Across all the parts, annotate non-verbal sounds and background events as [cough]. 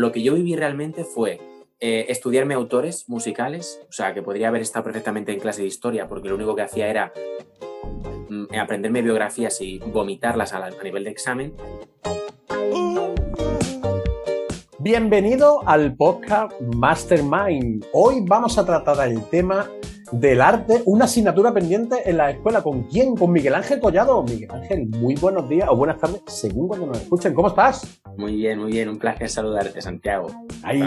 Lo que yo viví realmente fue eh, estudiarme autores musicales, o sea, que podría haber estado perfectamente en clase de historia, porque lo único que hacía era mm, aprenderme biografías y vomitarlas a, a nivel de examen. Bienvenido al podcast Mastermind. Hoy vamos a tratar el tema del arte, una asignatura pendiente en la escuela. ¿Con quién? Con Miguel Ángel Collado. Miguel Ángel, muy buenos días o buenas tardes, según cuando nos escuchen. ¿Cómo estás? Muy bien, muy bien. Un placer saludarte, Santiago. Ay,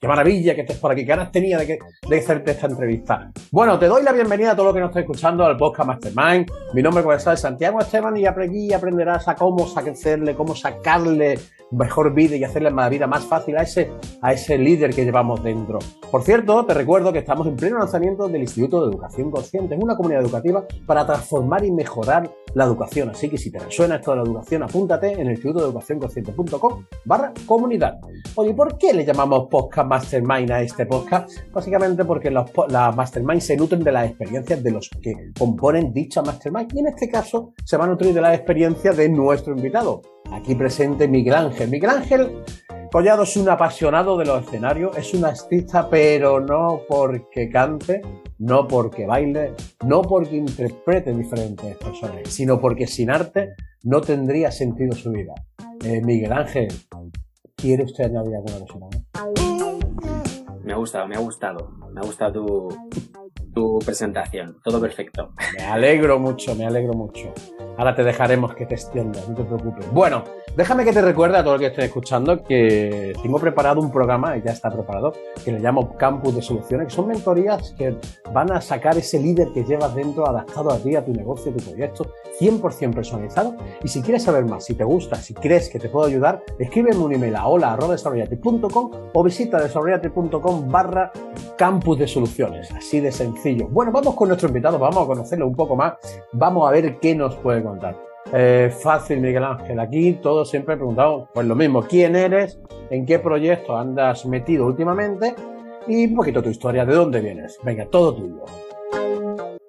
qué maravilla que estés por aquí. ¿Qué ganas tenía de, que, de hacerte esta entrevista? Bueno, te doy la bienvenida a todo lo que nos está escuchando al podcast Mastermind. Mi nombre es Santiago Esteban y aquí aprenderás a cómo sacarle, cómo sacarle mejor vida y hacerle la vida más fácil a ese, a ese líder que llevamos dentro. Por cierto, te recuerdo que estamos en pleno lanzamiento del Instituto de Educación Consciente, es una comunidad educativa para transformar y mejorar la educación. Así que si te resuena esto de la educación, apúntate en el Instituto de Educación Consciente.com barra comunidad. Oye, ¿por qué le llamamos podcast Mastermind a este podcast? Básicamente porque los, las Mastermind se nutren de las experiencias de los que componen dicha Mastermind y en este caso se van a nutrir de la experiencia de nuestro invitado aquí presente Miguel Ángel. Miguel Ángel Collado es un apasionado de los escenarios, es un artista, pero no porque cante, no porque baile, no porque interprete diferentes personajes, sino porque sin arte no tendría sentido su vida. Eh, Miguel Ángel, ¿quiere usted añadir alguna cosa? Me ha gustado, me ha gustado. Me ha gustado tu, tu presentación. Todo perfecto. Me alegro mucho, me alegro mucho. Ahora te dejaremos que te extiendas, no te preocupes. Bueno, déjame que te recuerde a todo lo que estés escuchando que tengo preparado un programa, ya está preparado, que le llamo Campus de Soluciones, que son mentorías que van a sacar ese líder que llevas dentro adaptado a ti, a tu negocio, a tu proyecto, 100% personalizado. Y si quieres saber más, si te gusta, si crees que te puedo ayudar, escríbeme un email a hola.desarrollate.com o visita desarrollate.com barra Campus de Soluciones. Así de sencillo. Bueno, vamos con nuestro invitado, vamos a conocerlo un poco más, vamos a ver qué nos puede Eh, fácil, Miguel Ángel. Aquí todos siempre he preguntado, pues lo mismo, ¿quién eres? ¿En qué proyecto andas metido últimamente? Y un poquito tu historia, ¿de dónde vienes? Venga, todo tuyo.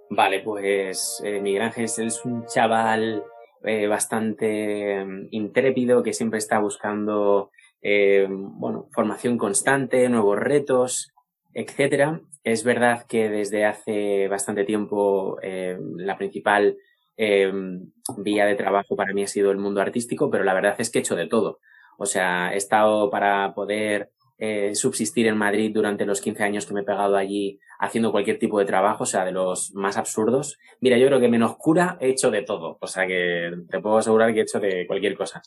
Vale, pues eh, Miguel Ángel es un chaval eh, bastante mm, intrépido que siempre está buscando bueno, formación constante, nuevos retos, etcétera. Es verdad que desde hace bastante tiempo la principal eh, vía de trabajo para mí ha sido el mundo artístico, pero la verdad es que he hecho de todo. O sea, he estado para poder eh, subsistir en Madrid durante los 15 años que me he pegado allí haciendo cualquier tipo de trabajo, o sea, de los más absurdos. Mira, yo creo que menos cura he hecho de todo, o sea que te puedo asegurar que he hecho de cualquier cosa.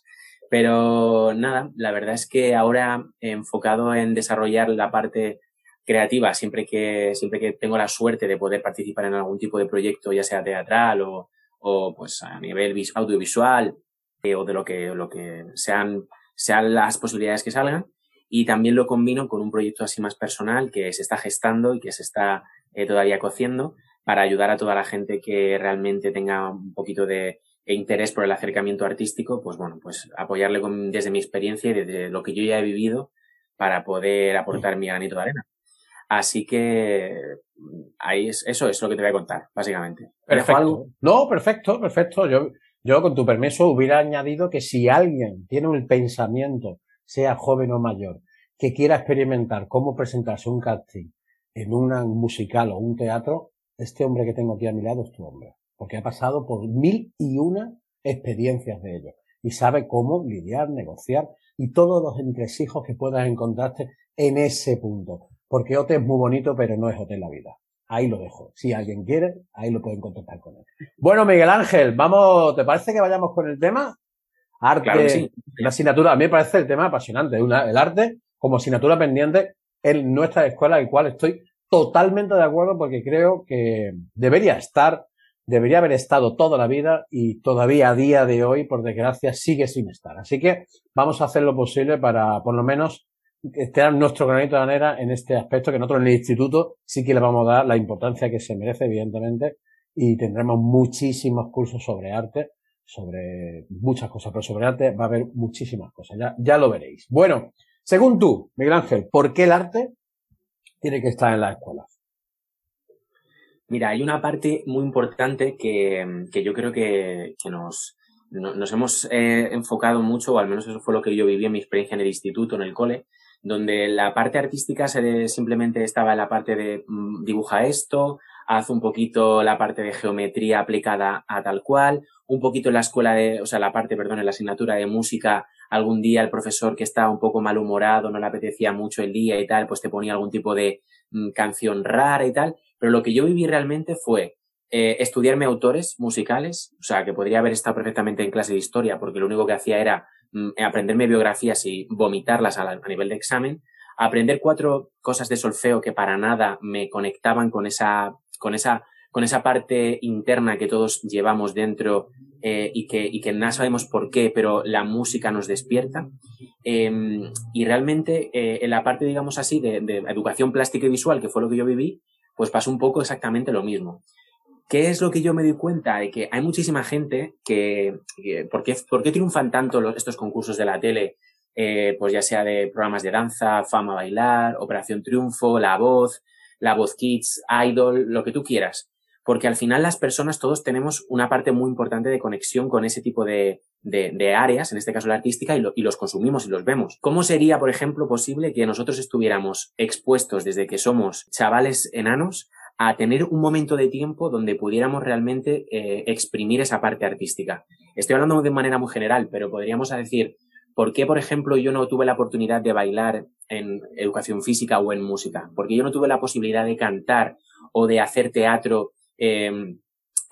Pero nada, la verdad es que ahora he enfocado en desarrollar la parte creativa, siempre que, siempre que tengo la suerte de poder participar en algún tipo de proyecto, ya sea teatral o, o pues a nivel audiovisual eh, o de lo que, lo que sean, sean las posibilidades que salgan. Y también lo combino con un proyecto así más personal que se está gestando y que se está eh, todavía cociendo para ayudar a toda la gente que realmente tenga un poquito de interés por el acercamiento artístico, pues bueno, pues apoyarle con, desde mi experiencia y desde lo que yo ya he vivido para poder aportar mi granito de arena. Así que ahí es, eso es lo que te voy a contar, básicamente. Perfecto. No, perfecto, perfecto. Yo, yo, con tu permiso, hubiera añadido que si alguien tiene un pensamiento, sea joven o mayor, que quiera experimentar cómo presentarse un casting en un musical o un teatro, este hombre que tengo aquí a mi lado es tu hombre. Porque ha pasado por mil y una experiencias de ello. Y sabe cómo lidiar, negociar y todos los entresijos que puedas encontrarte en ese punto. Porque OT es muy bonito, pero no es OT en la vida. Ahí lo dejo. Si alguien quiere, ahí lo pueden contactar con él. Bueno, Miguel Ángel, vamos, ¿te parece que vayamos con el tema? Arte, la asignatura, a mí me parece el tema apasionante, el arte como asignatura pendiente en nuestra escuela, el cual estoy totalmente de acuerdo porque creo que debería estar, debería haber estado toda la vida y todavía a día de hoy, por desgracia, sigue sin estar. Así que vamos a hacer lo posible para, por lo menos, este nuestro granito de manera en este aspecto que nosotros en el instituto sí que le vamos a dar la importancia que se merece, evidentemente, y tendremos muchísimos cursos sobre arte, sobre muchas cosas, pero sobre arte va a haber muchísimas cosas, ya, ya lo veréis. Bueno, según tú, Miguel Ángel, ¿por qué el arte tiene que estar en las escuelas? Mira, hay una parte muy importante que, que yo creo que, que nos, nos hemos eh, enfocado mucho, o al menos eso fue lo que yo viví en mi experiencia en el instituto, en el cole, donde la parte artística se, simplemente estaba en la parte de mm, dibuja esto, haz un poquito la parte de geometría aplicada a tal cual, un poquito en la escuela de, o sea, la parte, perdón, en la asignatura de música, algún día el profesor que estaba un poco malhumorado, no le apetecía mucho el día y tal, pues te ponía algún tipo de mm, canción rara y tal, pero lo que yo viví realmente fue eh, estudiarme autores musicales, o sea, que podría haber estado perfectamente en clase de historia, porque lo único que hacía era aprenderme biografías y vomitarlas a, nivel de examen, aprender cuatro cosas de solfeo que para nada me conectaban con esa, con esa, con esa parte interna que todos llevamos dentro eh, y, que, y que no sabemos por qué, pero la música nos despierta. Em, y realmente eh, en la parte, digamos así, de, de educación plástica y visual, que fue lo que yo viví, pues pasó un poco exactamente lo mismo. ¿Qué es lo que yo me doy cuenta? De que hay muchísima gente que, ¿por, qué, ¿por, qué, triunfan tanto los, estos concursos de la tele? Eh, pues ya sea de programas de danza, Fama Bailar, Operación Triunfo, La Voz, La Voz Kids, Idol, lo que tú quieras. Porque al final las personas todos tenemos una parte muy importante de conexión con ese tipo de, de, áreas, en este caso la artística, y, y los consumimos y los vemos. ¿Cómo sería, por ejemplo, posible que nosotros estuviéramos expuestos desde que somos chavales enanos a tener un momento de tiempo donde pudiéramos realmente eh, exprimir esa parte artística. Estoy hablando de manera muy general, pero podríamos decir, ¿por qué, por ejemplo, yo no tuve la oportunidad de bailar en educación física o en música? Porque yo no tuve la posibilidad de cantar o de hacer teatro eh, en,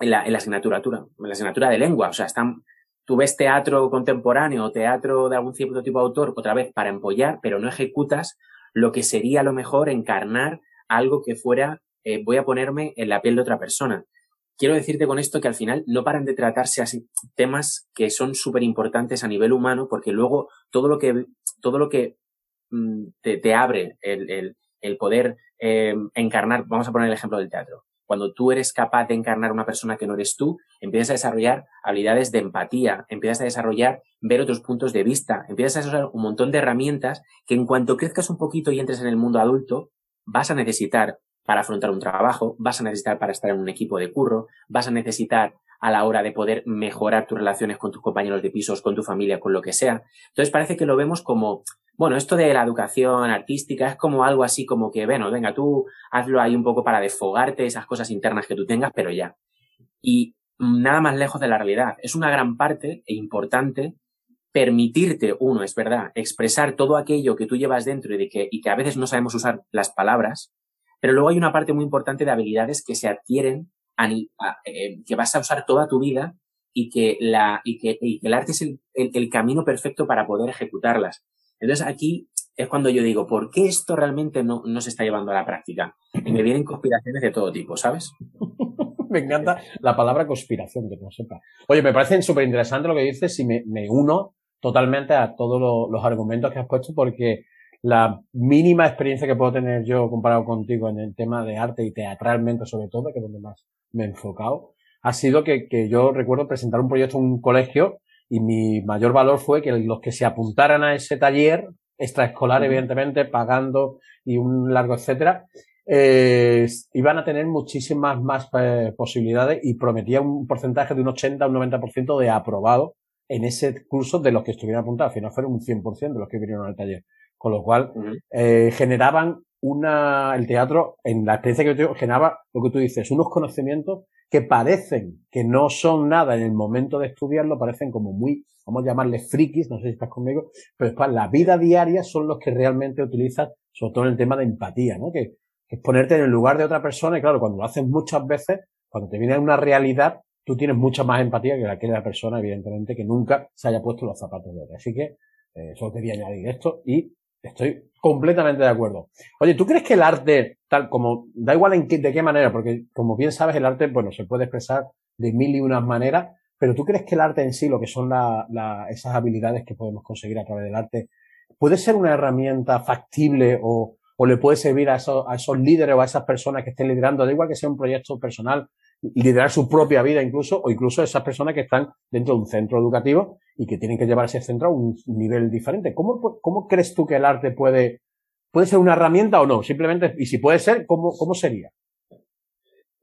la, asignatura, en la asignatura de lengua. O sea, están, tú ves teatro contemporáneo teatro de algún cierto tipo de autor, otra vez para empollar, pero no ejecutas lo que sería lo mejor encarnar algo que fuera eh, voy a ponerme en la piel de otra persona. Quiero decirte con esto que al final no paran de tratarse así temas que son súper importantes a nivel humano porque luego todo lo que, todo lo que mm, te, abre el, el, poder eh, encarnar, vamos a poner el ejemplo del teatro. Cuando tú eres capaz de encarnar una persona que no eres tú, empiezas a desarrollar habilidades de empatía, empiezas a desarrollar ver otros puntos de vista, empiezas a desarrollar un montón de herramientas que en cuanto crezcas un poquito y entres en el mundo adulto, vas a necesitar para afrontar un trabajo, vas a necesitar para estar en un equipo de curro, vas a necesitar a la hora de poder mejorar tus relaciones con tus compañeros de pisos, con tu familia, con lo que sea. Entonces parece que lo vemos como, bueno, esto de la educación artística es como algo así como que, bueno, venga, tú hazlo ahí un poco para desfogarte esas cosas internas que tú tengas, pero ya. Y nada más lejos de la realidad. Es una gran parte e importante permitirte, uno, es verdad, expresar todo aquello que tú llevas dentro y, de y que a veces no sabemos usar las palabras, pero luego hay una parte muy importante de habilidades que se adquieren, eh, que vas a usar toda tu vida y que, la, y que, el arte es el, camino perfecto para poder ejecutarlas. Entonces aquí es cuando yo digo, ¿por qué esto realmente no, no se está llevando a la práctica? Y me vienen conspiraciones de todo tipo, ¿sabes? [laughs] me encanta la palabra conspiración, que no sepa. Oye, me parece súper interesante lo que dices y me, me uno totalmente a todos los argumentos que has puesto porque la mínima experiencia que puedo tener yo comparado contigo en el tema de arte y teatralmente sobre todo, que es donde más me he enfocado, ha sido que, que yo recuerdo presentar un proyecto en un colegio y mi mayor valor fue que los que se apuntaran a ese taller, extraescolar evidentemente, pagando y un largo etcétera, eh, iban a tener muchísimas más eh, posibilidades y prometía un porcentaje de un 80 a un 90% de aprobado en ese curso de los que estuvieran apuntados. Al final fueron un 100% de los que vinieron al taller. Con lo cual, eh, generaban una, el teatro, en la experiencia que yo tengo, generaba lo que tú dices, unos conocimientos que parecen que no son nada en el momento de estudiarlo, parecen como muy, vamos a llamarle frikis, no sé si estás conmigo, pero después la vida diaria son los que realmente utilizan, sobre todo en el tema de empatía, ¿no? Que, que es ponerte en el lugar de otra persona y claro, cuando lo haces muchas veces, cuando te viene una realidad, tú tienes mucha más empatía que la que la persona, evidentemente, que nunca se haya puesto los zapatos de otra. Así que, eh, solo quería añadir esto y Estoy completamente de acuerdo. Oye, ¿tú crees que el arte, tal como, da igual en qué, de qué manera, porque como bien sabes, el arte, bueno, se puede expresar de mil y unas maneras, pero ¿tú crees que el arte en sí, lo que son la, la, esas habilidades que podemos conseguir a través del arte, puede ser una herramienta factible o, o le puede servir a esos, a esos líderes o a esas personas que estén liderando, da igual que sea un proyecto personal, liderar su propia vida incluso, o incluso esas personas que están dentro de un centro educativo y que tienen que llevar ese centro a un nivel diferente. ¿Cómo, cómo crees tú que el arte puede, puede ser una herramienta o no? Simplemente, y si puede ser, ¿cómo, cómo sería?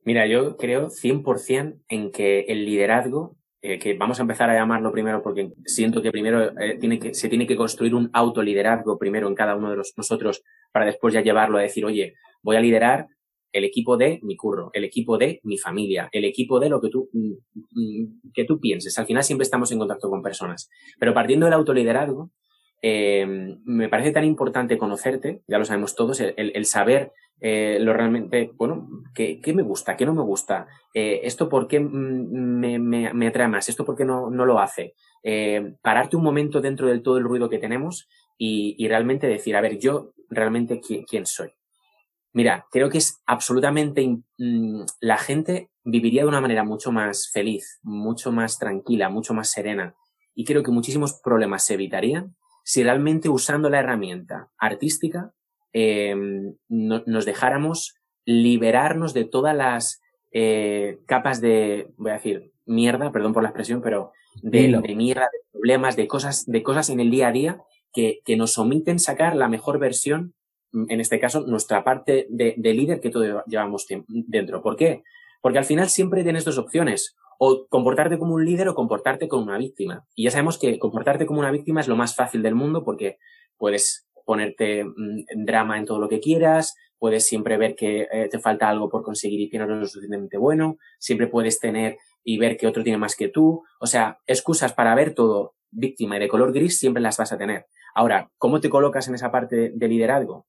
Mira, yo creo 100% en que el liderazgo eh, que vamos a empezar a llamarlo primero porque siento que primero eh, tiene que, se tiene que construir un autoliderazgo primero en cada uno de los, nosotros para después ya llevarlo a decir, oye, voy a liderar el equipo de mi curro, el equipo de mi familia, el equipo de lo que tú, mm, mm, que tú pienses. Al final siempre estamos en contacto con personas. Pero partiendo del autoliderazgo, eh, me parece tan importante conocerte, ya lo sabemos todos, el, saber eh, lo realmente, bueno, qué, me gusta, qué no me gusta, eh, esto por qué me, me, atrae más, esto por qué no, no lo hace. pararte un momento dentro del todo el ruido que tenemos y, y realmente decir, a ver, yo realmente quién, quién soy. Mira, creo que es absolutamente, mm, la gente viviría de una manera mucho más feliz, mucho más tranquila, mucho más serena. Y creo que muchísimos problemas se evitarían si realmente usando la herramienta artística eh, nos dejáramos liberarnos de todas las eh, capas de, voy a decir, mierda, perdón por la expresión, pero de, de, mierda, de problemas, de cosas, de cosas en el día a día que, que nos omiten sacar la mejor versión en este caso, nuestra parte de, líder que todo llevamos dentro. ¿Por qué? Porque al final siempre tienes dos opciones. O comportarte como un líder o comportarte como una víctima. Y ya sabemos que comportarte como una víctima es lo más fácil del mundo porque puedes ponerte mm, drama en todo lo que quieras, puedes siempre ver que eh, te falta algo por conseguir y que no es lo suficientemente bueno, siempre puedes tener y ver que otro tiene más que tú. O sea, excusas para ver todo víctima y de color gris siempre las vas a tener. Ahora, ¿cómo te colocas en esa parte de liderazgo?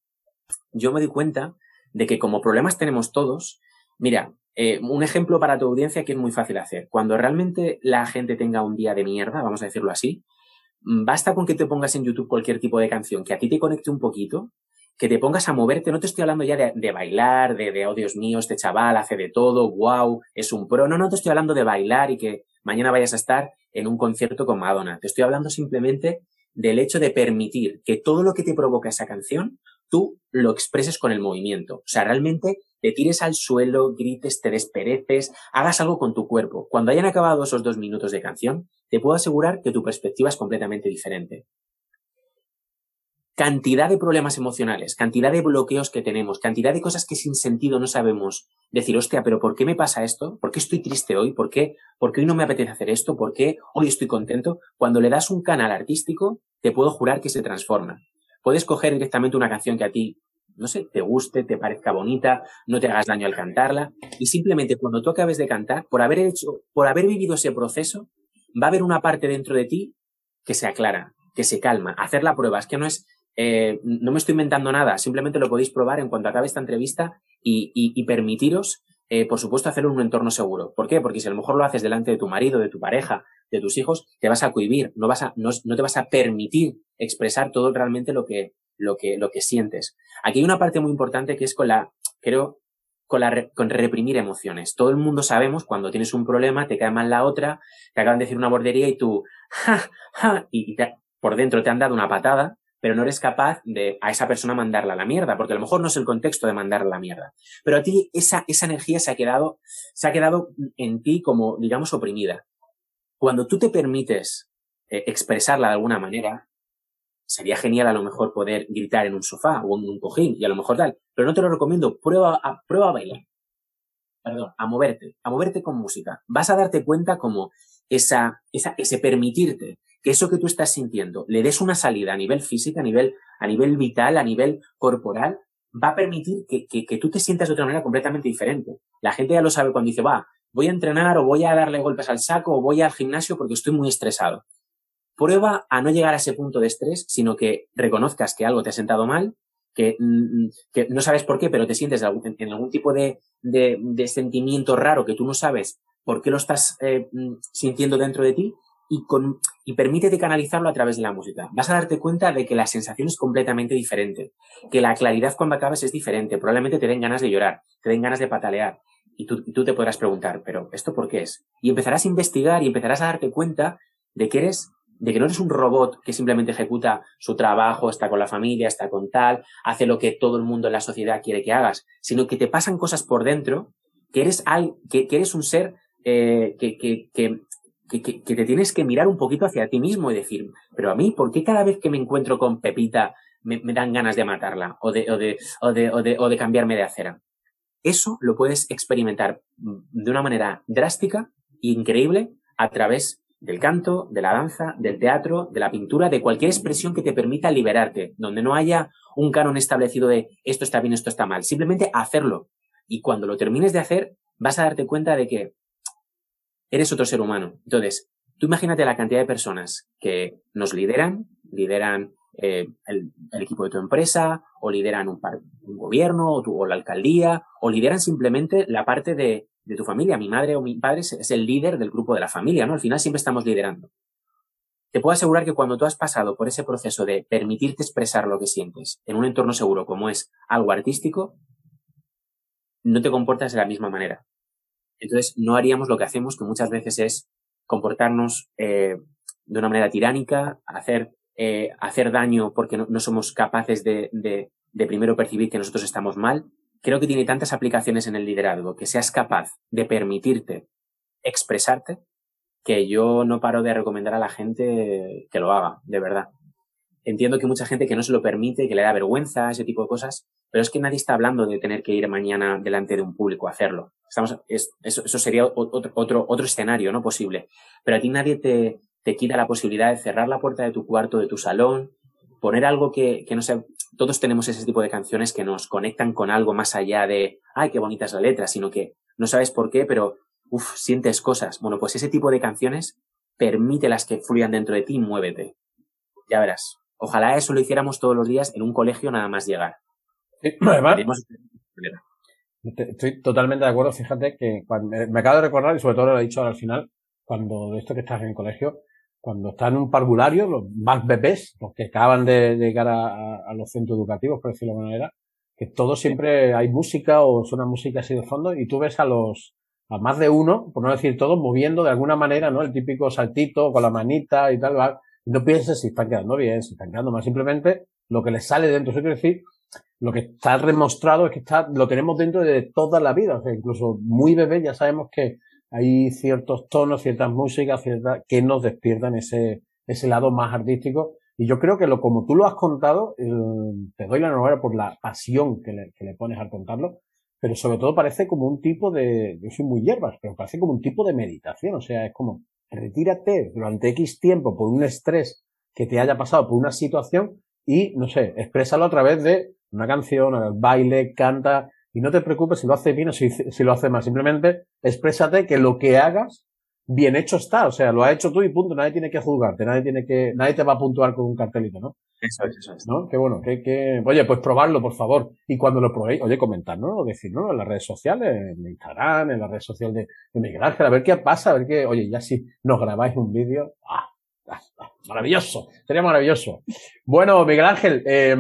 Yo me di cuenta de que como problemas tenemos todos, mira, eh, un ejemplo para tu audiencia que es muy fácil hacer. Cuando realmente la gente tenga un día de mierda, vamos a decirlo así, mm, basta con que te pongas en YouTube cualquier tipo de canción que a ti te conecte un poquito, que te pongas a moverte. No te estoy hablando ya de, bailar, de, de, oh Dios mío, este chaval hace de todo, wow, es un pro. No, no te estoy hablando de bailar y que mañana vayas a estar en un concierto con Madonna. Te estoy hablando simplemente del hecho de permitir que todo lo que te provoca esa canción tú lo expreses con el movimiento. O sea, realmente te tires al suelo, grites, te despereces, hagas algo con tu cuerpo. Cuando hayan acabado esos dos minutos de canción, te puedo asegurar que tu perspectiva es completamente diferente. Cantidad de problemas emocionales, cantidad de bloqueos que tenemos, cantidad de cosas que sin sentido no sabemos decir, hostia, pero ¿por qué me pasa esto? ¿Por qué estoy triste hoy? ¿Por qué, ¿Por qué hoy no me apetece hacer esto? ¿Por qué hoy estoy contento? Cuando le das un canal artístico, te puedo jurar que se transforma. Puedes coger directamente una canción que a ti, no sé, te guste, te parezca bonita, no te hagas daño al cantarla, y simplemente cuando tú acabes de cantar, por haber hecho, por haber vivido ese proceso, va a haber una parte dentro de ti que se aclara, que se calma. Hacer la prueba, es que no es, eh, no me estoy inventando nada, simplemente lo podéis probar en cuanto acabe esta entrevista y, y permitiros eh, por supuesto, hacerlo en un entorno seguro. ¿Por qué? Porque si a lo mejor lo haces delante de tu marido, de tu pareja, de tus hijos, te vas a cohibir, no vas a, no, te vas a permitir expresar todo realmente lo que, lo que, lo que sientes. Aquí hay una parte muy importante que es con la, creo, con la, con reprimir emociones. Todo el mundo sabemos cuando tienes un problema, te cae mal la otra, te acaban de decir una bordería y tú, [laughs] ja, ja, y, por dentro te han dado una patada, pero no eres capaz de a esa persona mandarla a la mierda, porque a lo mejor no es el contexto de mandarla a la mierda. Pero a ti esa, esa energía se ha quedado, se ha quedado en ti como, digamos, oprimida. Cuando tú te permites eh, expresarla de alguna manera, sería genial a lo mejor poder gritar en un sofá o en un cojín y a lo mejor tal, pero no te lo recomiendo, prueba a, prueba a bailar. Perdón, a moverte, a moverte con música. Vas a darte cuenta como esa, esa, ese permitirte que eso que tú estás sintiendo le des una salida a nivel física, a nivel, a nivel vital, a nivel corporal, va a permitir que, que, tú te sientas de otra manera completamente diferente. La gente ya lo sabe cuando dice, va, voy a entrenar o voy a darle golpes al saco o voy al gimnasio porque estoy muy estresado. Prueba a no llegar a ese punto de estrés, sino que reconozcas que algo te ha sentado mal, que, mm, que no sabes por qué, pero te sientes en algún tipo de, de, de sentimiento raro que tú no sabes por qué lo estás eh, mm, sintiendo dentro de ti y, y permítete canalizarlo a través de la música. Vas a darte cuenta de que la sensación es completamente diferente, que la claridad cuando acabes es diferente, probablemente te den ganas de llorar, te den ganas de patalear. Y tú, tú te podrás preguntar, pero ¿esto por qué es? Y empezarás a investigar y empezarás a darte cuenta de que eres de que no eres un robot que simplemente ejecuta su trabajo, está con la familia, está con tal, hace lo que todo el mundo en la sociedad quiere que hagas, sino que te pasan cosas por dentro, que eres, que, que eres un ser eh, que, que, que, que, te tienes que mirar un poquito hacia ti mismo y decir, pero a mí, ¿por qué cada vez que me encuentro con Pepita me, dan ganas de matarla o de, o, de, o, de, o, de, o de cambiarme de acera? Eso lo puedes experimentar de una manera drástica increíble a través del canto, de la danza, del teatro, de la pintura, de cualquier expresión que te permita liberarte, donde no haya un canon establecido de esto está bien, esto está mal, simplemente hacerlo. Y cuando lo termines de hacer, vas a darte cuenta de que eres otro ser humano. Entonces, tú imagínate la cantidad de personas que nos lideran, lideran eh, el, equipo de tu empresa, o lideran un, gobierno, o, o, la alcaldía, o lideran simplemente la parte de tu familia. Mi madre o mi padre es el líder del grupo de la familia, ¿no? Al final siempre estamos liderando. Te puedo asegurar que cuando tú has pasado por ese proceso de permitirte expresar lo que sientes en un entorno seguro como es algo artístico, no te comportas de la misma manera. Entonces, no haríamos lo que hacemos, que muchas veces es comportarnos eh, de una manera tiránica, hacer, eh, hacer daño porque no, somos capaces de, de primero percibir que nosotros estamos mal creo que tiene tantas aplicaciones en el liderazgo que seas capaz de permitirte expresarte que yo no paro de recomendar a la gente que lo haga, de verdad. Entiendo que mucha gente que no se lo permite, que le da vergüenza, ese tipo de cosas, pero es que nadie está hablando de tener que ir mañana delante de un público a hacerlo. Estamos, eso, eso, sería otro, otro, otro escenario, ¿no? Posible. Pero a ti nadie te, te quita la posibilidad de cerrar la puerta de tu cuarto, de tu salón, poner algo que, que no sea, todos tenemos ese tipo de canciones que nos conectan con algo más allá de, ay, qué bonita es la letra, sino que no sabes por qué, pero, uff, sientes cosas. Bueno, pues ese tipo de canciones, permítelas que fluyan dentro de ti muévete. Ya verás. Ojalá eso lo hiciéramos todos los días en un colegio nada más llegar. estoy totalmente de acuerdo. Fíjate que cuando, me acabo de recordar, y sobre todo lo he dicho al final, cuando de esto que estás en el colegio, cuando están en un parvulario, los más bebés, los que acaban de llegar a, los centros educativos, por decirlo de alguna manera, que todo siempre hay música o suena música así de fondo y tú ves a los, a más de uno, por no decir todos, moviendo de alguna manera, ¿no? El típico saltito con la manita y tal, y no pienses si están quedando bien, si están quedando mal, simplemente lo que les sale dentro. Eso decir, lo que está demostrado es que está, lo tenemos dentro de toda la vida, o sea, incluso muy bebé ya sabemos que hay ciertos tonos, ciertas músicas, ciertas, que nos despiertan ese, ese lado más artístico. Y yo creo que lo, como tú lo has contado, te doy la enhorabuena por la pasión que le, que le pones al contarlo, pero sobre todo parece como un tipo de, yo soy muy hierbas, pero parece como un tipo de meditación, o sea, es como, retírate durante X tiempo por un estrés que te haya pasado por una situación y, no sé, exprésalo a través de una canción, baile, canta, y no te preocupes si lo hace bien o si, si lo hace mal. Simplemente exprésate que lo que hagas bien hecho está. O sea, lo ha hecho tú y punto. Nadie tiene que juzgarte. Nadie tiene que, nadie te va a puntuar con un cartelito, ¿no? Eso es, eso es. ¿No? Qué bueno, que, que, oye, pues probarlo, por favor. Y cuando lo probéis, oye, ¿no? o decirnos en las redes sociales, en Instagram, en la red social de, Miguel Ángel, a ver qué pasa, a ver qué, oye, ya si nos grabáis un vídeo, ¡ah! ah, ah maravilloso, sería maravilloso. Bueno, Miguel Ángel, eh,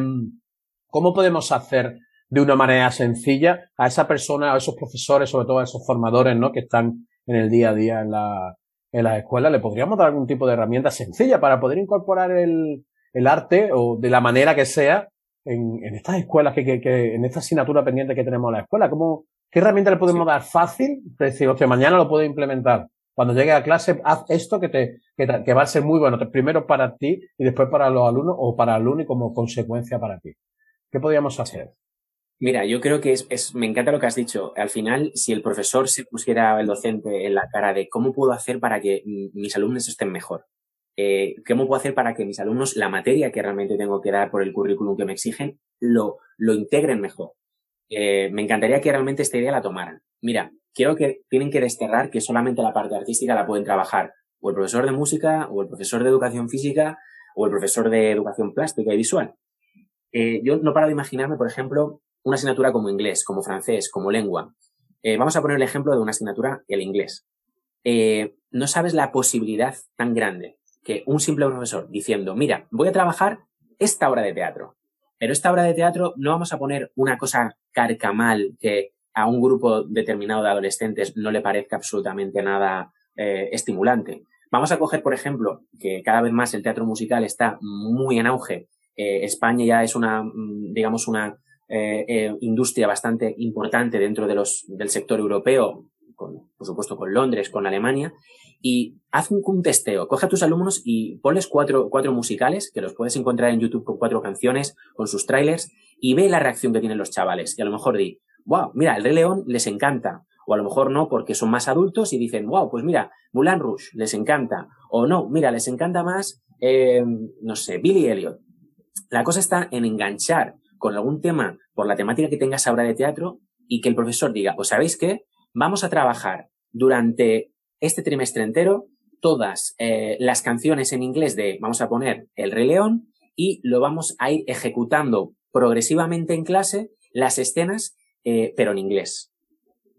¿cómo podemos hacer de una manera sencilla a esa persona, a esos profesores, sobre todo a esos formadores, ¿no? Que están en el día a día en la, en las escuelas, le podríamos dar algún tipo de herramienta sencilla para poder incorporar el, el arte o de la manera que sea en, en estas escuelas que, que, que, en esta asignatura pendiente que tenemos en la escuela. ¿Cómo, qué herramienta le podemos dar fácil? Decir, que mañana lo puedo implementar. Cuando llegue a clase, haz esto que te, que, que va a ser muy bueno, primero para ti y después para los alumnos o para el alumno y como consecuencia para ti. ¿Qué podríamos hacer? Mira, yo creo que es, es, me encanta lo que has dicho. Al final, si el profesor se pusiera el docente en la cara de cómo puedo hacer para que mis alumnos estén mejor, eh, cómo puedo hacer para que mis alumnos la materia que realmente tengo que dar por el currículum que me exigen lo, lo integren mejor. Eh, me encantaría que realmente esta idea la tomaran. Mira, quiero que tienen que desterrar que solamente la parte artística la pueden trabajar o el profesor de música, o el profesor de educación física, o el profesor de educación plástica y visual. Eh, yo no paro de imaginarme, por ejemplo, una asignatura como inglés, como francés, como lengua. Eh, vamos a poner el ejemplo de una asignatura, el inglés. No sabes la posibilidad tan grande que un simple profesor diciendo, mira, voy a trabajar esta obra de teatro, pero esta obra de teatro no vamos a poner una cosa carcamal que a un grupo determinado de adolescentes no le parezca absolutamente nada eh, estimulante. Vamos a coger, por ejemplo, que cada vez más el teatro musical está muy en auge. España ya es una, mm, digamos, una eh, eh, industria bastante importante dentro de los, del sector europeo, por supuesto con Londres, con Alemania, y haz un, testeo, coge a tus alumnos y ponles cuatro, cuatro musicales, que los puedes encontrar en YouTube con cuatro canciones, con sus trailers, y ve la reacción que tienen los chavales. Y a lo mejor di, wow, mira, el Rey León les encanta, o a lo mejor no porque son más adultos y dicen, wow, pues mira, Moulin Rouge, les encanta, o no, mira, les encanta más, eh, no sé, Billy Elliot. La cosa está en enganchar con algún tema por la temática que tengas ahora de teatro y que el profesor diga, pues sabéis qué, vamos a trabajar durante este trimestre entero todas eh, las canciones en inglés de, vamos a poner, El Rey León y lo vamos a ir ejecutando progresivamente en clase las escenas, eh, pero en inglés.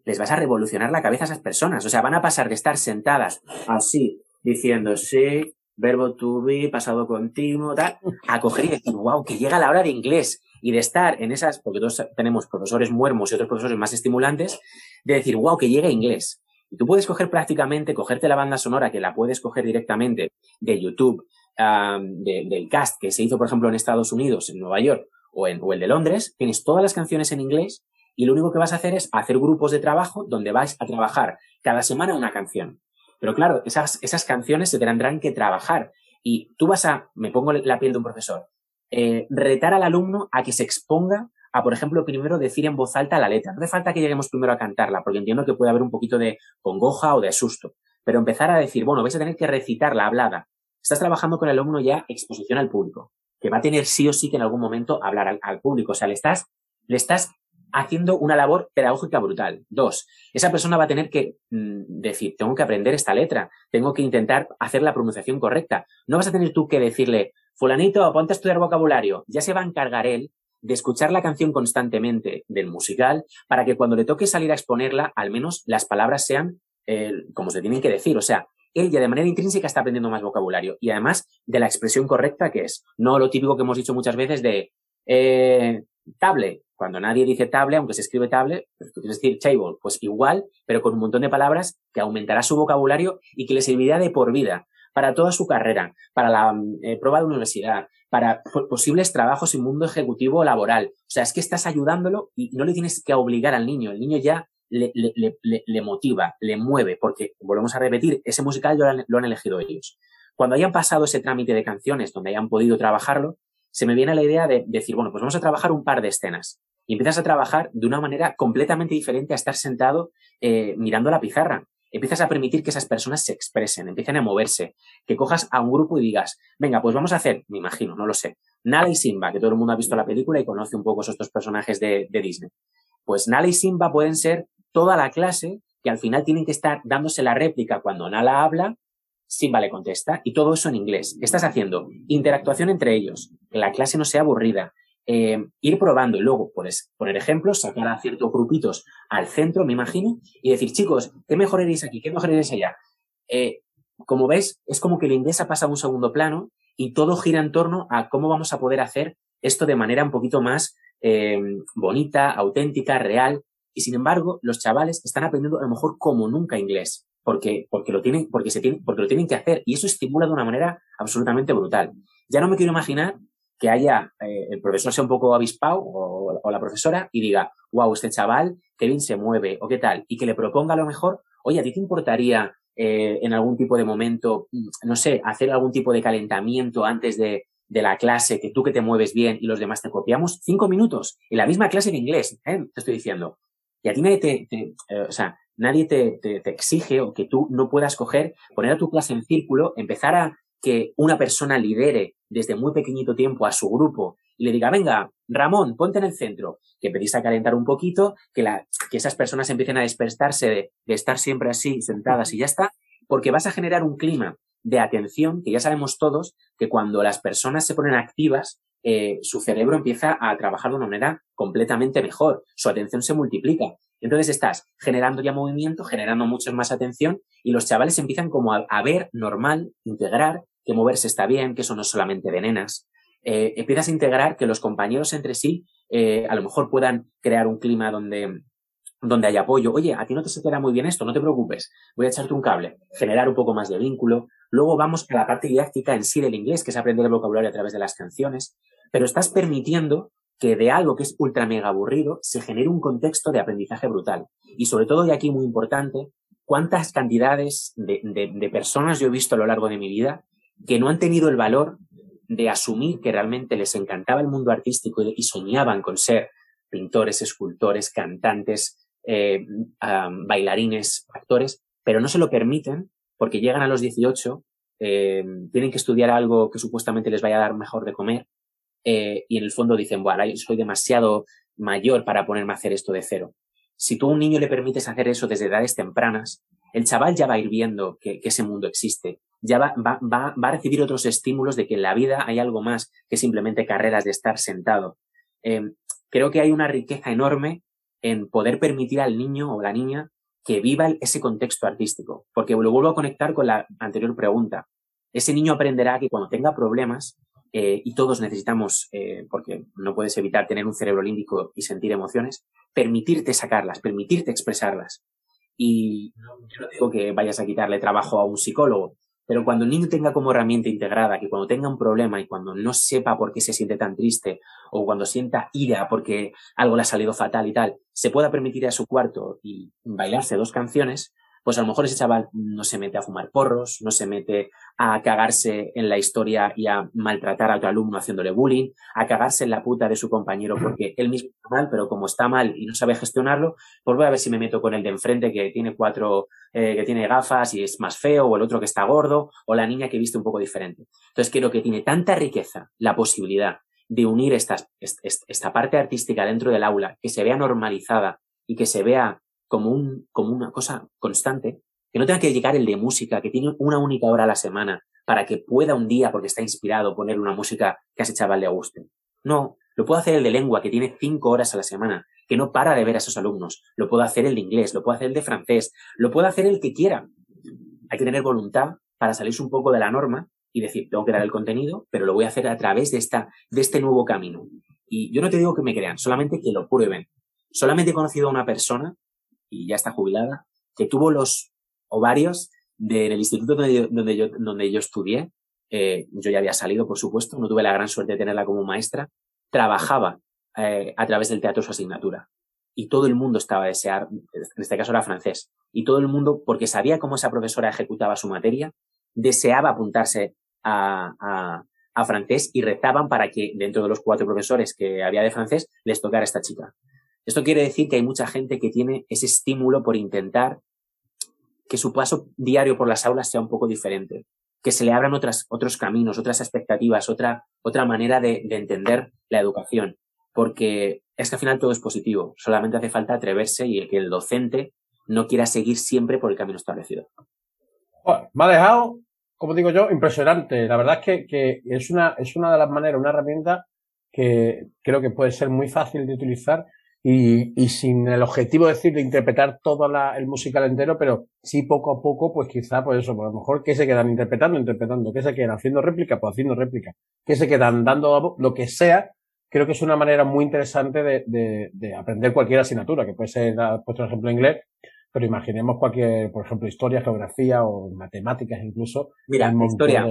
Les vas a revolucionar la cabeza a esas personas. O sea, van a pasar de estar sentadas así, diciendo, sí, verbo to be, pasado continuo, tal, a coger y decir, wow, que llega la hora de inglés. Y de estar en esas, porque todos tenemos profesores muermos y otros profesores más estimulantes, de decir, wow, que llega inglés. Tú puedes coger prácticamente, cogerte la banda sonora, que la puedes coger directamente de YouTube, del cast que se hizo, por ejemplo, en Estados Unidos, en Nueva York, o, en, o el de Londres, tienes todas las canciones en inglés y lo único que vas a hacer es hacer grupos de trabajo donde vais a trabajar cada semana una canción. Pero claro, esas, esas canciones se tendrán que trabajar y tú vas a, me pongo la piel de un profesor, eh, retar al alumno a que se exponga a, por ejemplo, primero decir en voz alta la letra. No hace falta que lleguemos primero a cantarla, porque entiendo que puede haber un poquito de congoja o de susto. Pero empezar a decir, bueno, vais a tener que recitar la hablada. Estás trabajando con el alumno ya exposición al público que va a tener sí o sí que en algún momento hablar al, público. O sea, le estás, le estás haciendo una labor pedagógica brutal. Dos, esa persona va a tener que mm, decir, tengo que aprender esta letra, tengo que intentar hacer la pronunciación correcta. No vas a tener tú que decirle, fulanito, ponte a estudiar vocabulario. Ya se va a encargar él de escuchar la canción constantemente del musical para que cuando le toque salir a exponerla, al menos las palabras sean eh, como se tienen que decir. O sea, él ya de manera intrínseca está aprendiendo más vocabulario y además de la expresión correcta que es, no lo típico que hemos dicho muchas veces de eh, table. Cuando nadie dice table, aunque se escribe table, pues tú quieres decir table, pues igual, pero con un montón de palabras que aumentará su vocabulario y que le servirá de por vida para toda su carrera, para la eh, prueba de universidad, para posibles trabajos en mundo ejecutivo laboral. O sea, es que estás ayudándolo y no le tienes que obligar al niño. El niño ya le, motiva, le mueve, porque, volvemos a repetir, ese musical lo han, lo han elegido ellos. Cuando hayan pasado ese trámite de canciones donde hayan podido trabajarlo, se me viene la idea de decir, bueno, pues vamos a trabajar un par de escenas. Y empiezas a trabajar de una manera completamente diferente a estar sentado eh, mirando la pizarra. Empiezas a permitir que esas personas se expresen, empiecen a moverse, que cojas a un grupo y digas, venga, pues vamos a hacer, me imagino, no lo sé, Nala y Simba, que todo el mundo ha visto la película y conoce un poco estos personajes de, de Disney. Pues Nala y Simba pueden ser toda la clase que al final tienen que estar dándose la réplica cuando Nala habla, Simba le contesta, y todo eso en inglés. ¿Qué estás haciendo? Interactuación entre ellos, que la clase no sea aburrida, eh, ir probando y luego puedes poner ejemplos, sacar a ciertos grupitos al centro, me imagino, y decir, chicos, ¿qué mejoraréis aquí? ¿Qué mejoraréis allá? Eh, como ves, es como que el inglés ha pasado a un segundo plano y todo gira en torno a cómo vamos a poder hacer esto de manera un poquito más eh, bonita, auténtica, real, y sin embargo, los chavales están aprendiendo a lo mejor como nunca inglés, porque, porque lo tienen, porque se tienen, porque lo tienen que hacer. Y eso estimula de una manera absolutamente brutal. Ya no me quiero imaginar que haya, eh, el profesor sea un poco avispado o, la profesora y diga, wow, este chaval, qué bien se mueve, o qué tal, y que le proponga a lo mejor, oye, ¿a ti te importaría eh, en algún tipo de momento, no sé, hacer algún tipo de calentamiento antes de, de la clase, que tú que te mueves bien y los demás te copiamos? Cinco minutos, en la misma clase de inglés, ¿eh? te estoy diciendo. Y a ti nadie te, eh, o sea, nadie te, te, te, exige o que tú no puedas coger, poner a tu clase en círculo, empezar a que una persona lidere desde muy pequeñito tiempo a su grupo y le diga, venga, Ramón, ponte en el centro, que empecéis a calentar un poquito, que, que esas personas empiecen a despertarse de, de estar siempre así, sentadas y ya está, porque vas a generar un clima de atención que ya sabemos todos que cuando las personas se ponen activas eh, su cerebro empieza a trabajar de una manera completamente mejor, su atención se multiplica. Entonces estás generando ya movimiento, generando mucho más atención y los chavales empiezan como a, a ver normal, integrar que moverse está bien, que eso no es solamente de nenas. Eh, empiezas a integrar que los compañeros entre sí eh, a lo mejor puedan crear un clima donde donde hay apoyo. Oye, a ti no te se te da muy bien esto, no te preocupes, voy a echarte un cable, generar un poco más de vínculo. Luego vamos a la parte didáctica en sí del inglés, que es aprender el vocabulario a través de las canciones, pero estás permitiendo que de algo que es ultra mega aburrido se genere un contexto de aprendizaje brutal. Y sobre todo, y aquí muy importante, cuántas cantidades de, de, de personas yo he visto a lo largo de mi vida que no han tenido el valor de asumir que realmente les encantaba el mundo artístico y soñaban con ser pintores, escultores, cantantes, eh, bailarines, actores, pero no se lo permiten porque llegan a los 18, eh, tienen que estudiar algo que supuestamente les vaya a dar mejor de comer eh, y en el fondo dicen, bueno, soy demasiado mayor para ponerme a hacer esto de cero. Si tú a un niño le permites hacer eso desde edades tempranas, el chaval ya va a ir viendo que, ese mundo existe, ya va, va, va, va, a recibir otros estímulos de que en la vida hay algo más que simplemente carreras de estar sentado. Eh, creo que hay una riqueza enorme en poder permitir al niño o la niña que viva ese contexto artístico, porque lo vuelvo a conectar con la anterior pregunta. Ese niño aprenderá que cuando tenga problemas, eh, y todos necesitamos, eh, porque no puedes evitar tener un cerebro límbico y sentir emociones, permitirte sacarlas, permitirte expresarlas. Y yo no digo que vayas a quitarle trabajo a un psicólogo, pero cuando el niño tenga como herramienta integrada que cuando tenga un problema y cuando no sepa por qué se siente tan triste o cuando sienta ira porque algo le ha salido fatal y tal, se pueda permitir a su cuarto y bailarse dos canciones, pues a lo mejor ese chaval no se mete a fumar porros, no se mete a cagarse en la historia y a maltratar a otro alumno haciéndole bullying, a cagarse en la puta de su compañero porque él mismo está mal, pero como está mal y no sabe gestionarlo, pues voy a ver si me meto con el de enfrente que tiene cuatro, eh, que tiene gafas y es más feo, o el otro que está gordo, o la niña que viste un poco diferente. Entonces creo que tiene tanta riqueza la posibilidad de unir esta, esta parte artística dentro del aula, que se vea normalizada y que se vea como, un, como una cosa constante, que no tenga que llegar el de música, que tiene una única hora a la semana, para que pueda un día, porque está inspirado, poner una música que a ese chaval le guste. No, lo puedo hacer el de lengua, que tiene cinco horas a la semana, que no para de ver a esos alumnos. Lo puedo hacer el de inglés, lo puedo hacer el de francés, lo puedo hacer el que quiera. Hay que tener voluntad para salirse un poco de la norma y decir, tengo que dar el contenido, pero lo voy a hacer a través de esta, de este nuevo camino. Y yo no te digo que me crean, solamente que lo prueben. Solamente he conocido a una persona y ya está jubilada, que tuvo los ovarios del instituto donde, donde, yo, donde yo estudié. Eh, yo ya había salido, por supuesto, no tuve la gran suerte de tenerla como maestra. Trabajaba eh, a través del teatro su asignatura. Y todo el mundo estaba a desear, en este caso era francés, y todo el mundo, porque sabía cómo esa profesora ejecutaba su materia, deseaba apuntarse a, a, a francés y rezaban para que dentro de los cuatro profesores que había de francés les tocara esta chica. Esto quiere decir que hay mucha gente que tiene ese estímulo por intentar que su paso diario por las aulas sea un poco diferente, que se le abran otros caminos, otras expectativas, otra, otra manera de, de entender la educación, porque es que al final todo es positivo, solamente hace falta atreverse y que el docente no quiera seguir siempre por el camino establecido. me ha dejado, como digo yo, impresionante. La verdad es que, que, es, una, es una de las maneras, una herramienta que creo que puede ser muy fácil de utilizar y, y sin el objetivo decir de interpretar todo la, el musical entero, pero sí poco a poco, pues quizá, pues eso, pues a lo mejor que se quedan interpretando, interpretando, que se quedan haciendo réplica, pues haciendo réplica, que se quedan dando lo que sea, creo que es una manera muy interesante de, de, de aprender cualquier asignatura, que puede ser, puesto ejemplo, inglés, pero imaginemos cualquier, por ejemplo, historia, geografía o matemáticas incluso. Mira, historia.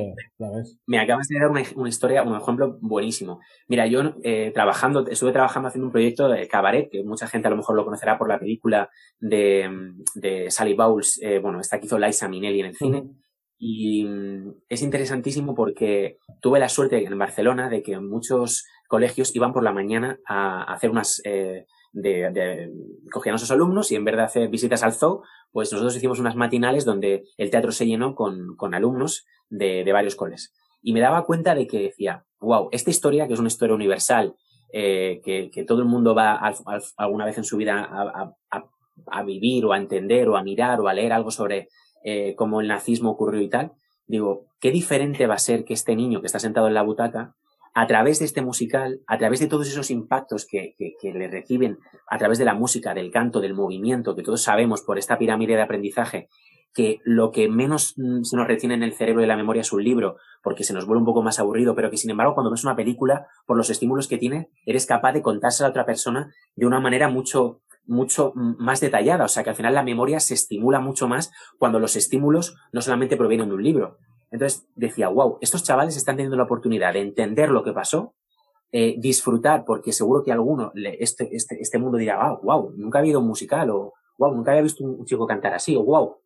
me acabas de dar una, historia, un ejemplo buenísimo. Mira, yo eh, trabajando, estuve trabajando haciendo un proyecto de cabaret, que mucha gente a lo mejor lo conocerá por la película de, de Sally Bowles, eh, bueno, esta que hizo Liza Minnelli en el cine. Y es interesantísimo porque tuve la suerte en Barcelona de que muchos colegios iban por la mañana a, hacer unas eh, de, cogían a sus alumnos y en vez de hacer visitas al zoo, pues nosotros hicimos unas matinales donde el teatro se llenó con, con alumnos de, de varios coles. Y me daba cuenta de que decía, wow, esta historia, que es una historia universal, eh, que, que, todo el mundo va alguna vez en su vida a, a, a, vivir o a entender o a mirar o a leer algo sobre eh, cómo el nazismo ocurrió y tal, digo, qué diferente va a ser que este niño que está sentado en la butaca a través de este musical, a través de todos esos impactos que, que, que, le reciben a través de la música, del canto, del movimiento, que todos sabemos por esta pirámide de aprendizaje, que lo que menos mm, se nos retiene en el cerebro y la memoria es un libro, porque se nos vuelve un poco más aburrido, pero que sin embargo cuando ves una película, por los estímulos que tiene, eres capaz de contársela a otra persona de una manera mucho, mucho más detallada. O sea que al final la memoria se estimula mucho más cuando los estímulos no solamente provienen de un libro, entonces decía, wow, estos chavales están teniendo la oportunidad de entender lo que pasó, eh, disfrutar, porque seguro que alguno, este, este, este mundo dirá, wow, wow, nunca ha habido un musical, o wow, nunca había visto un chico cantar así, o wow.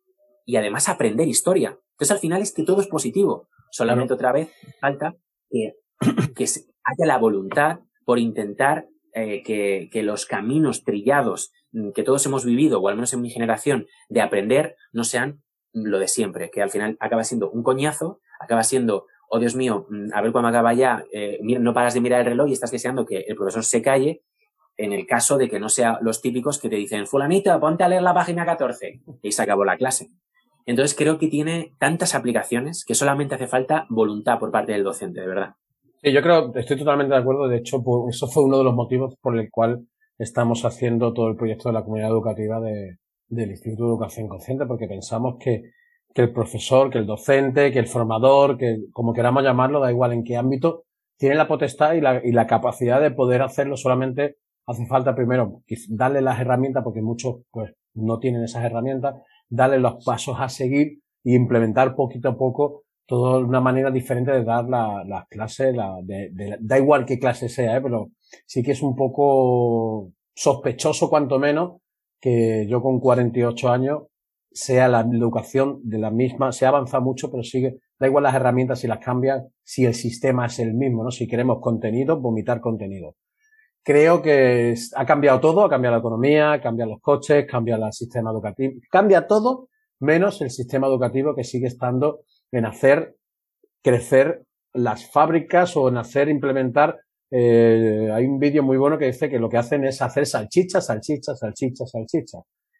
Y además aprender historia. Entonces al final es que todo es positivo. Solamente otra vez falta que, [coughs] que haya la voluntad por intentar eh, que, que los caminos trillados mm, que todos hemos vivido, o al menos en mi generación, de aprender, no sean lo de siempre, que al final acaba siendo un coñazo, acaba siendo, oh Dios mío, mm, a ver cuándo acaba ya, eh, no paras de mirar el reloj y estás deseando que el profesor se calle, en el caso de que no sea los típicos que te dicen, fulanito, ponte a leer la página 14, y se acabó la clase. Entonces creo que tiene tantas aplicaciones que solamente hace falta voluntad por parte del docente, de verdad. Sí, yo creo, estoy totalmente de acuerdo. De hecho, eso fue uno de los motivos por el cual estamos haciendo todo el proyecto de la comunidad educativa de, del Instituto de Educación Consciente, porque pensamos que, que el profesor, que el docente, que el formador, que como queramos llamarlo, da igual en qué ámbito, tiene la potestad y la, y la capacidad de poder hacerlo. Solamente hace falta primero darle las herramientas, porque muchos pues no tienen esas herramientas, darle los pasos a seguir e implementar poquito a poco toda una manera diferente de dar las clases, la, de, da igual qué clase sea, ¿eh? pero sí que es un poco sospechoso cuanto menos que yo con 48 años sea la educación de la misma, se avanza mucho, pero sigue, da igual las herramientas si las cambian, si el sistema es el mismo, ¿no? Si queremos contenido, vomitar contenido. Creo que ha cambiado todo, ha cambiado la economía, cambia los coches, cambia el sistema educativo, cambia todo menos el sistema educativo que sigue estando en hacer crecer las fábricas o en hacer implementar eh, hay un vídeo muy bueno que dice que lo que hacen es hacer salchicha, salchicha, salchicha, salchicha.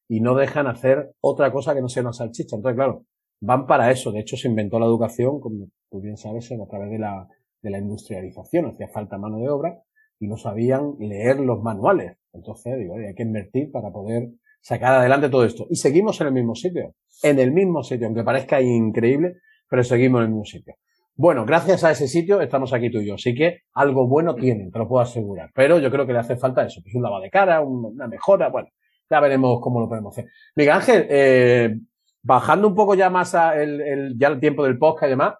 Y no dejan hacer otra cosa que no sea una salchicha. Entonces, claro, van para eso. De hecho, se inventó la educación, como tú bien sabes, a través de la, de la industrialización. Hacía falta mano de obra y no sabían leer los manuales. Entonces, digo, hay que invertir para poder sacar adelante todo esto. Y seguimos en el mismo sitio. En el mismo sitio, aunque parezca increíble, pero seguimos en el mismo sitio. Bueno, gracias a ese sitio estamos aquí tú y yo, así que algo bueno tienen, te lo puedo asegurar. Pero yo creo que le hace falta eso, pues un lavado de cara, una mejora, bueno, ya veremos cómo lo podemos hacer. Miguel Ángel, eh, bajando un poco ya más el, ya el tiempo del podcast y demás,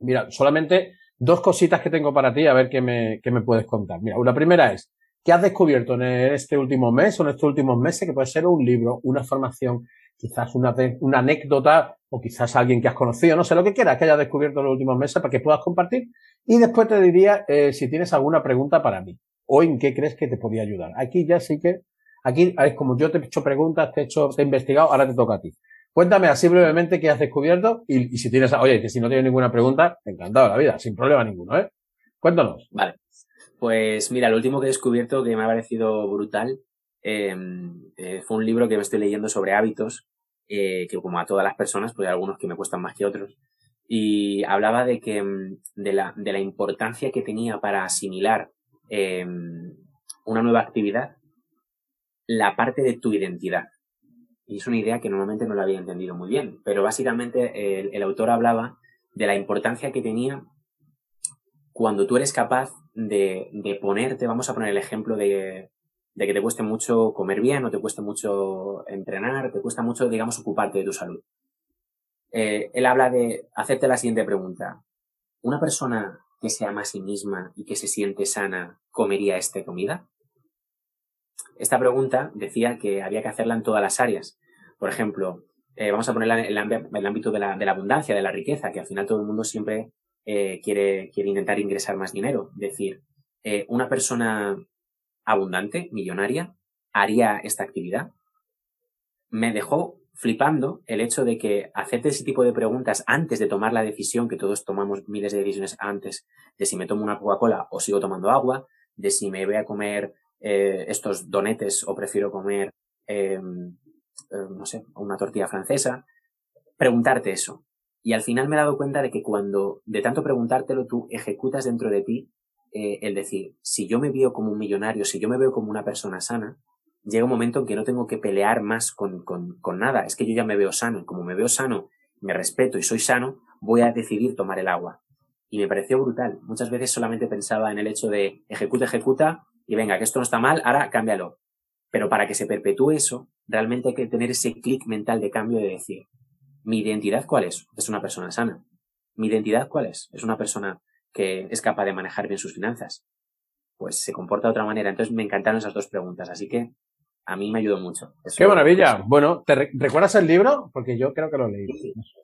mira, solamente dos cositas que tengo para ti, a ver qué me, qué me puedes contar. Mira, la primera es, ¿qué has descubierto en este último mes o en estos últimos meses que puede ser un libro, una formación, quizás una, una anécdota o quizás alguien que has conocido, no sé, lo que quieras que hayas descubierto en los últimos meses para que puedas compartir. Y después te diría eh, si tienes alguna pregunta para mí o en qué crees que te podía ayudar. Aquí ya sí que, aquí es como yo te he hecho preguntas, te he hecho, te he investigado, ahora te toca a ti. Cuéntame así brevemente qué has descubierto y, si tienes, oye, que si no tienes ninguna pregunta, encantado la vida, sin problema ninguno, ¿eh? Cuéntanos. Vale. Pues mira, lo último que he descubierto que me ha parecido brutal Em, eh, fue un libro que me estoy leyendo sobre hábitos, eh, que como a todas las personas, pues hay algunos que me cuestan más que otros, y hablaba de que em, de la, de la importancia que tenía para asimilar em, una nueva actividad la parte de tu identidad. Y es una idea que normalmente no la había entendido muy bien, pero básicamente el, el autor hablaba de la importancia que tenía cuando tú eres capaz de, de ponerte, vamos a poner el ejemplo de, de que te cueste mucho comer bien o te cueste mucho entrenar, te cuesta mucho, digamos, ocuparte de tu salud. Eh, él habla de hacerte la siguiente pregunta. ¿Una persona que se ama a sí misma y que se siente sana comería esta comida? Esta pregunta decía que había que hacerla en todas las áreas. Por ejemplo, eh, vamos a ponerla en el, ámbito de la, abundancia, de la riqueza, que al final todo el mundo siempre eh, quiere, quiere intentar ingresar más dinero. Es decir, una persona abundante, millonaria, haría esta actividad? Me dejó flipando el hecho de que hacerte ese tipo de preguntas antes de tomar la decisión, que todos tomamos miles de decisiones antes, de si me tomo una Coca-Cola o sigo tomando agua, de si me voy a comer eh, estos donetes o prefiero comer, em, eh, no sé, una tortilla francesa, preguntarte eso. Y al final me he dado cuenta de que cuando de tanto preguntártelo tú ejecutas dentro de ti eh, el decir, si yo me veo como un millonario, si yo me veo como una persona sana, llega un momento en que no tengo que pelear más con, con, con nada. Es que yo ya me veo sano. Como me veo sano, me respeto y soy sano, voy a decidir tomar el agua. Y me pareció brutal. Muchas veces solamente pensaba en el hecho de ejecuta, ejecuta y venga, que esto no está mal, ahora cámbialo. Pero para que se perpetúe eso, realmente hay que tener ese clic mental de cambio de decir, ¿mi identidad cuál es? Es una persona sana. ¿Mi identidad cuál es? Es una persona que es capaz de manejar bien sus finanzas, pues se comporta de otra manera. Entonces me encantaron esas dos preguntas, así que a mí me ayudó mucho. ¡Qué maravilla! Bueno, ¿te recuerdas el libro? Porque yo creo que lo leí.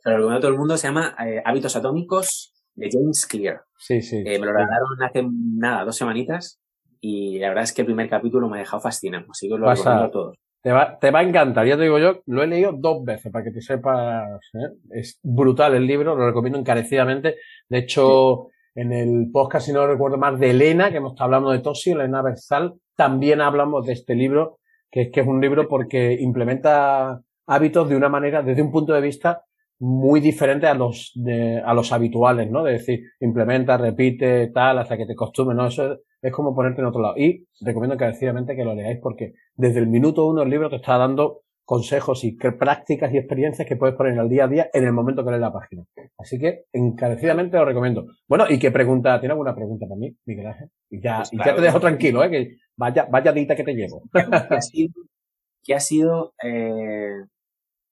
Pero lo todo el mundo se llama eh, Hábitos Atómicos de James Clear. Sí, sí. Eh, me lo regalaron hace nada, dos semanitas y la verdad es que el primer capítulo me ha dejado fascinado, así que lo recomiendo a todos. Te va, te va a encantar, ya te digo yo, lo he leído dos veces para que te sepas. ¿eh? Es brutal el libro, lo recomiendo encarecidamente. De hecho, en el podcast, si no recuerdo más, de Elena, que hemos estado hablando de Tosi, Elena Bersal, también hablamos de este libro, que es que es un libro porque implementa hábitos de una manera, desde un punto de vista muy diferente a los de, a los habituales, ¿no? De decir, implementa, repite, tal, hasta que te costumes, ¿no? Eso es como ponerte en otro lado. Y recomiendo encarecidamente que lo leáis porque desde el minuto uno el libro te está dando consejos y prácticas y experiencias que puedes poner al día a día en el momento que lees la página. Así que encarecidamente lo recomiendo. Bueno, ¿y qué pregunta? ¿Tiene alguna pregunta para mí, Miguel Ángel? Y ya, pues y ya te dejo tranquilo, ¿eh? Que vaya, vaya dita que te llevo. [laughs] ¿Qué ha sido, eh,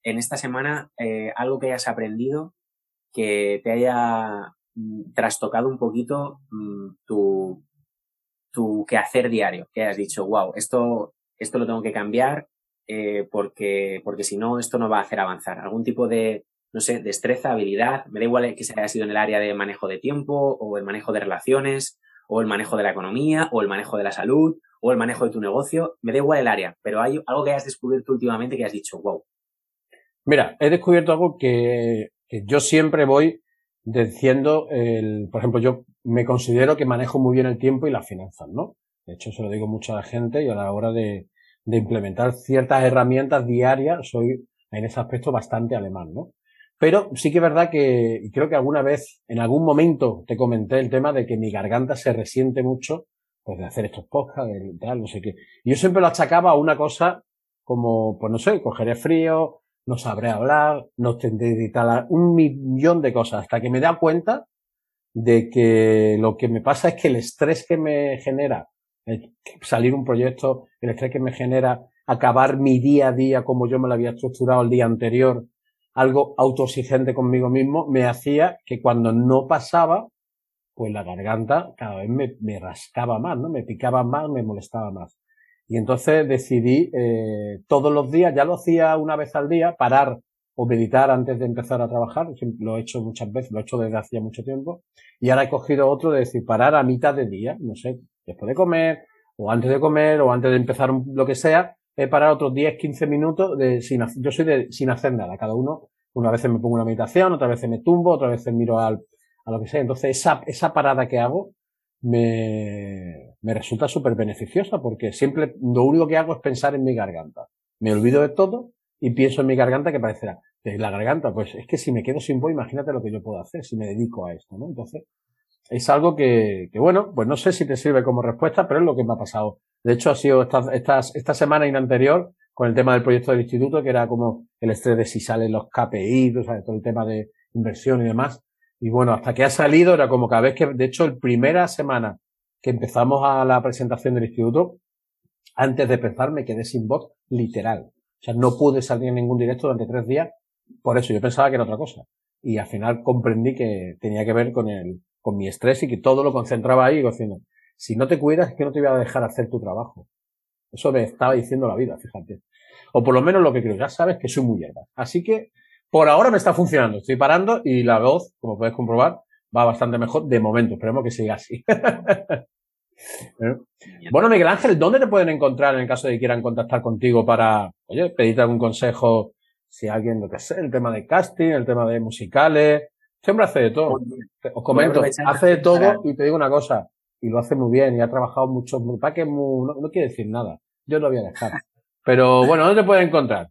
en esta semana eh, algo que hayas aprendido que te haya mm, trastocado un poquito mm, tu, tu quehacer diario? Que hayas dicho, wow, esto, esto lo tengo que cambiar, eh, porque, porque si no, esto no va a hacer avanzar. Algún tipo de, no sé, destreza, habilidad, me da igual que se haya sido en el área de manejo de tiempo, o el manejo de relaciones, o el manejo de la economía, o el manejo de la salud, o el manejo de tu negocio, me da igual el área, pero hay algo que hayas descubierto últimamente que has dicho, wow. Mira, he descubierto algo que, que yo siempre voy diciendo, el, por ejemplo, yo me considero que manejo muy bien el tiempo y las finanzas, ¿no? De hecho, se lo digo mucho a la gente y a la hora de, de implementar ciertas herramientas diarias, soy en ese aspecto bastante alemán, ¿no? Pero sí que es verdad que, y creo que alguna vez, en algún momento te comenté el tema de que mi garganta se resiente mucho, pues de hacer estos podcasts, de tal, no sé qué. Y yo siempre lo achacaba a una cosa como, pues no sé, cogeré frío, no sabré hablar, no tendré editar un millón de cosas, hasta que me da cuenta de que lo que me pasa es que el estrés que me genera salir un proyecto, el estrés que me genera acabar mi día a día como yo me lo había estructurado el día anterior, algo autoexigente conmigo mismo, me hacía que cuando no pasaba, pues la garganta cada vez me, me rascaba más, ¿no? Me picaba más, me molestaba más. Y entonces decidí eh, todos los días, ya lo hacía una vez al día, parar o meditar antes de empezar a trabajar, lo he hecho muchas veces, lo he hecho desde hacía mucho tiempo, y ahora he cogido otro de decir parar a mitad de día, no sé, después de comer, o antes de comer, o antes de empezar lo que sea, he parado otros 10, 15 minutos de sin, yo soy de sin hacer nada, cada uno, una vez me pongo una meditación, otra vez me tumbo, otra vez miro al, a lo que sea, entonces esa, esa parada que hago me, me resulta súper beneficiosa porque siempre lo único que hago es pensar en mi garganta. Me olvido de todo y pienso en mi garganta que parecerá, la garganta, pues es que si me quedo sin voz, imagínate lo que yo puedo hacer si me dedico a esto, ¿no? Entonces, es algo que, que, bueno, pues no sé si te sirve como respuesta, pero es lo que me ha pasado. De hecho, ha sido esta, esta, esta semana y la anterior con el tema del proyecto del instituto, que era como el estrés de si salen los KPI, todo el tema de inversión y demás. Y bueno, hasta que ha salido era como cada vez que, de hecho, la primera semana que empezamos a la presentación del instituto, antes de empezar me quedé sin voz literal. O sea, no pude salir en ningún directo durante tres días. Por eso yo pensaba que era otra cosa. Y al final comprendí que tenía que ver con el, con mi estrés y que todo lo concentraba ahí diciendo, si no te cuidas es que no te voy a dejar hacer tu trabajo. Eso me estaba diciendo la vida, fíjate. O por lo menos lo que creo, ya sabes que soy muy hierba. Así que por ahora me está funcionando. Estoy parando y la voz, como puedes comprobar, va bastante mejor de momento. Esperemos que siga así. [laughs] ¿Eh? bueno, Miguel Ángel, ¿dónde te pueden encontrar en el caso de que quieran contactar contigo para, oye, pedirte algún consejo? Si alguien, lo que sé, el tema de casting, el tema de musicales, siempre hace de todo. Os comento, hace de todo y te digo una cosa, y lo hace muy bien y ha trabajado mucho, para que no, no quiere decir nada. Yo lo voy a dejar. [laughs] Pero bueno, ¿dónde te pueden encontrar?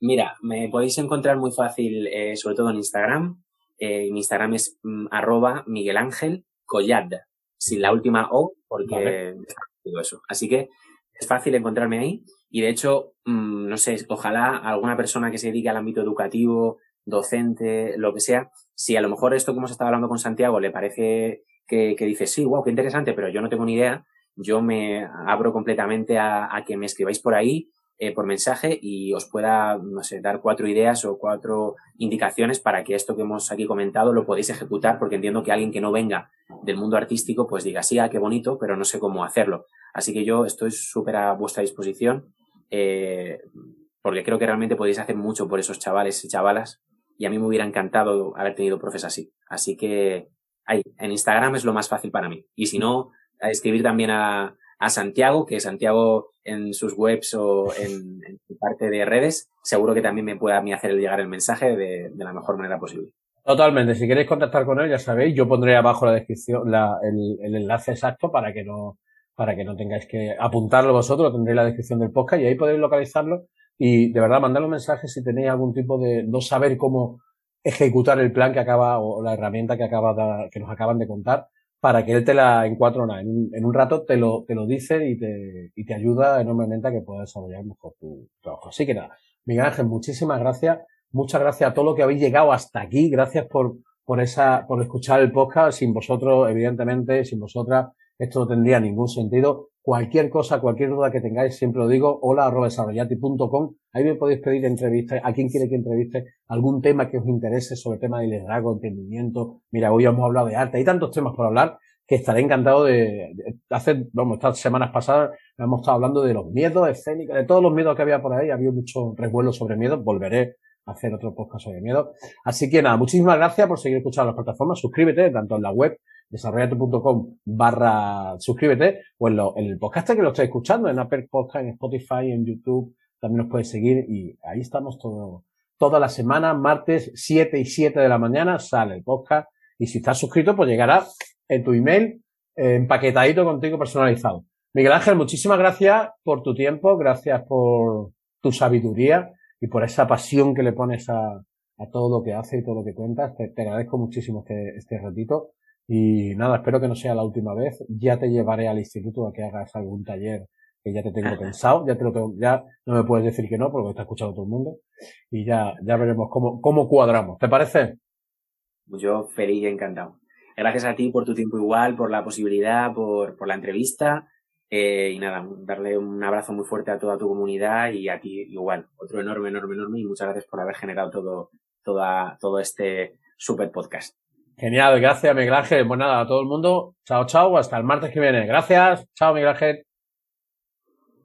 Mira, me podéis encontrar muy fácil, eh, sobre todo en Instagram. Eh, mi Instagram es mm, arroba Miguel Ángel Collad, sin la última O, porque digo eso. Así que es fácil encontrarme ahí. Y de hecho, mm, no sé, ojalá alguna persona que se dedique al ámbito educativo, docente, lo que sea, si a lo mejor esto como se estaba hablando con Santiago le parece que, que dice, sí, wow, qué interesante, pero yo no tengo ni idea, yo me abro completamente a, que me escribáis por ahí eh, por mensaje y os pueda, no sé, dar cuatro ideas o cuatro indicaciones para que esto que hemos aquí comentado lo podéis ejecutar, porque entiendo que alguien que no venga del mundo artístico, pues diga, sí, ah, qué bonito, pero no sé cómo hacerlo. Así que yo estoy súper a vuestra disposición, eh, porque creo que realmente podéis hacer mucho por esos chavales y chavalas, y a mí me hubiera encantado haber tenido profes así. Así que ahí, en Instagram es lo más fácil para mí. Y si no, a escribir también a, Santiago, que Santiago en sus webs o en, parte de redes, seguro que también me puede a mí hacer llegar el mensaje de, la mejor manera posible. Totalmente. Si queréis contactar con él, ya sabéis, yo pondré abajo la descripción, la, el, el, enlace exacto para que no, para que no tengáis que apuntarlo vosotros, tendréis la descripción del podcast y ahí podéis localizarlo y de verdad mandarle un mensaje si tenéis algún tipo de no saber cómo ejecutar el plan que acaba o la herramienta que acaba que nos acaban de contar para que él te la en cuatro horas, en, un rato te lo, te lo dice y te, y te ayuda enormemente a que puedas desarrollar mejor tu trabajo. Así que nada, Miguel Ángel, muchísimas gracias. Muchas gracias a todos los que habéis llegado hasta aquí. Gracias por, por esa, por escuchar el podcast. Sin vosotros, evidentemente, sin vosotras, esto no tendría ningún sentido. Cualquier cosa, cualquier duda que tengáis, siempre lo digo, hola desarrollati.com. Ahí me podéis pedir entrevistas, a quien quiere que entreviste, algún tema que os interese sobre el tema de liderazgo, entendimiento. Mira, hoy hemos hablado de arte, hay tantos temas por hablar que estaré encantado de, hacer, vamos, estas semanas pasadas hemos estado hablando de los miedos escénicos, de todos los miedos que había por ahí, había mucho revuelo sobre miedos, volveré a hacer otro podcast sobre miedo. Así que nada, muchísimas gracias por seguir escuchando las plataformas, suscríbete tanto en la web desarrollate.com barra suscríbete o en, el podcast que lo estáis escuchando, en Apple Podcast, en Spotify, en YouTube, también nos puedes seguir y ahí estamos todo, toda la semana, martes 7 y 7 de la mañana sale el podcast y si estás suscrito pues llegará en tu email empaquetadito contigo personalizado. Miguel Ángel, muchísimas gracias por tu tiempo, gracias por tu sabiduría y por esa pasión que le pones a, a todo lo que hace y todo lo que cuentas. Te, te agradezco muchísimo este, este ratito y nada, espero que no sea la última vez. Ya te llevaré al instituto a que hagas algún taller que ya te tengo [laughs] pensado. Ya te lo tengo, ya no me puedes decir que no porque está escuchando todo el mundo. Y ya, ya veremos cómo, cómo cuadramos. ¿Te parece? Yo feliz y encantado. Gracias a ti por tu tiempo igual, por la posibilidad, por, por la entrevista. Eh, y nada, darle un abrazo muy fuerte a toda tu comunidad y a ti igual. Otro enorme, enorme, enorme. Y muchas gracias por haber generado todo, toda, todo este super podcast. Genial, gracias Miguel Ángel. Pues nada, a todo el mundo. Chao, chao, hasta el martes que viene. Gracias. Chao Miguel.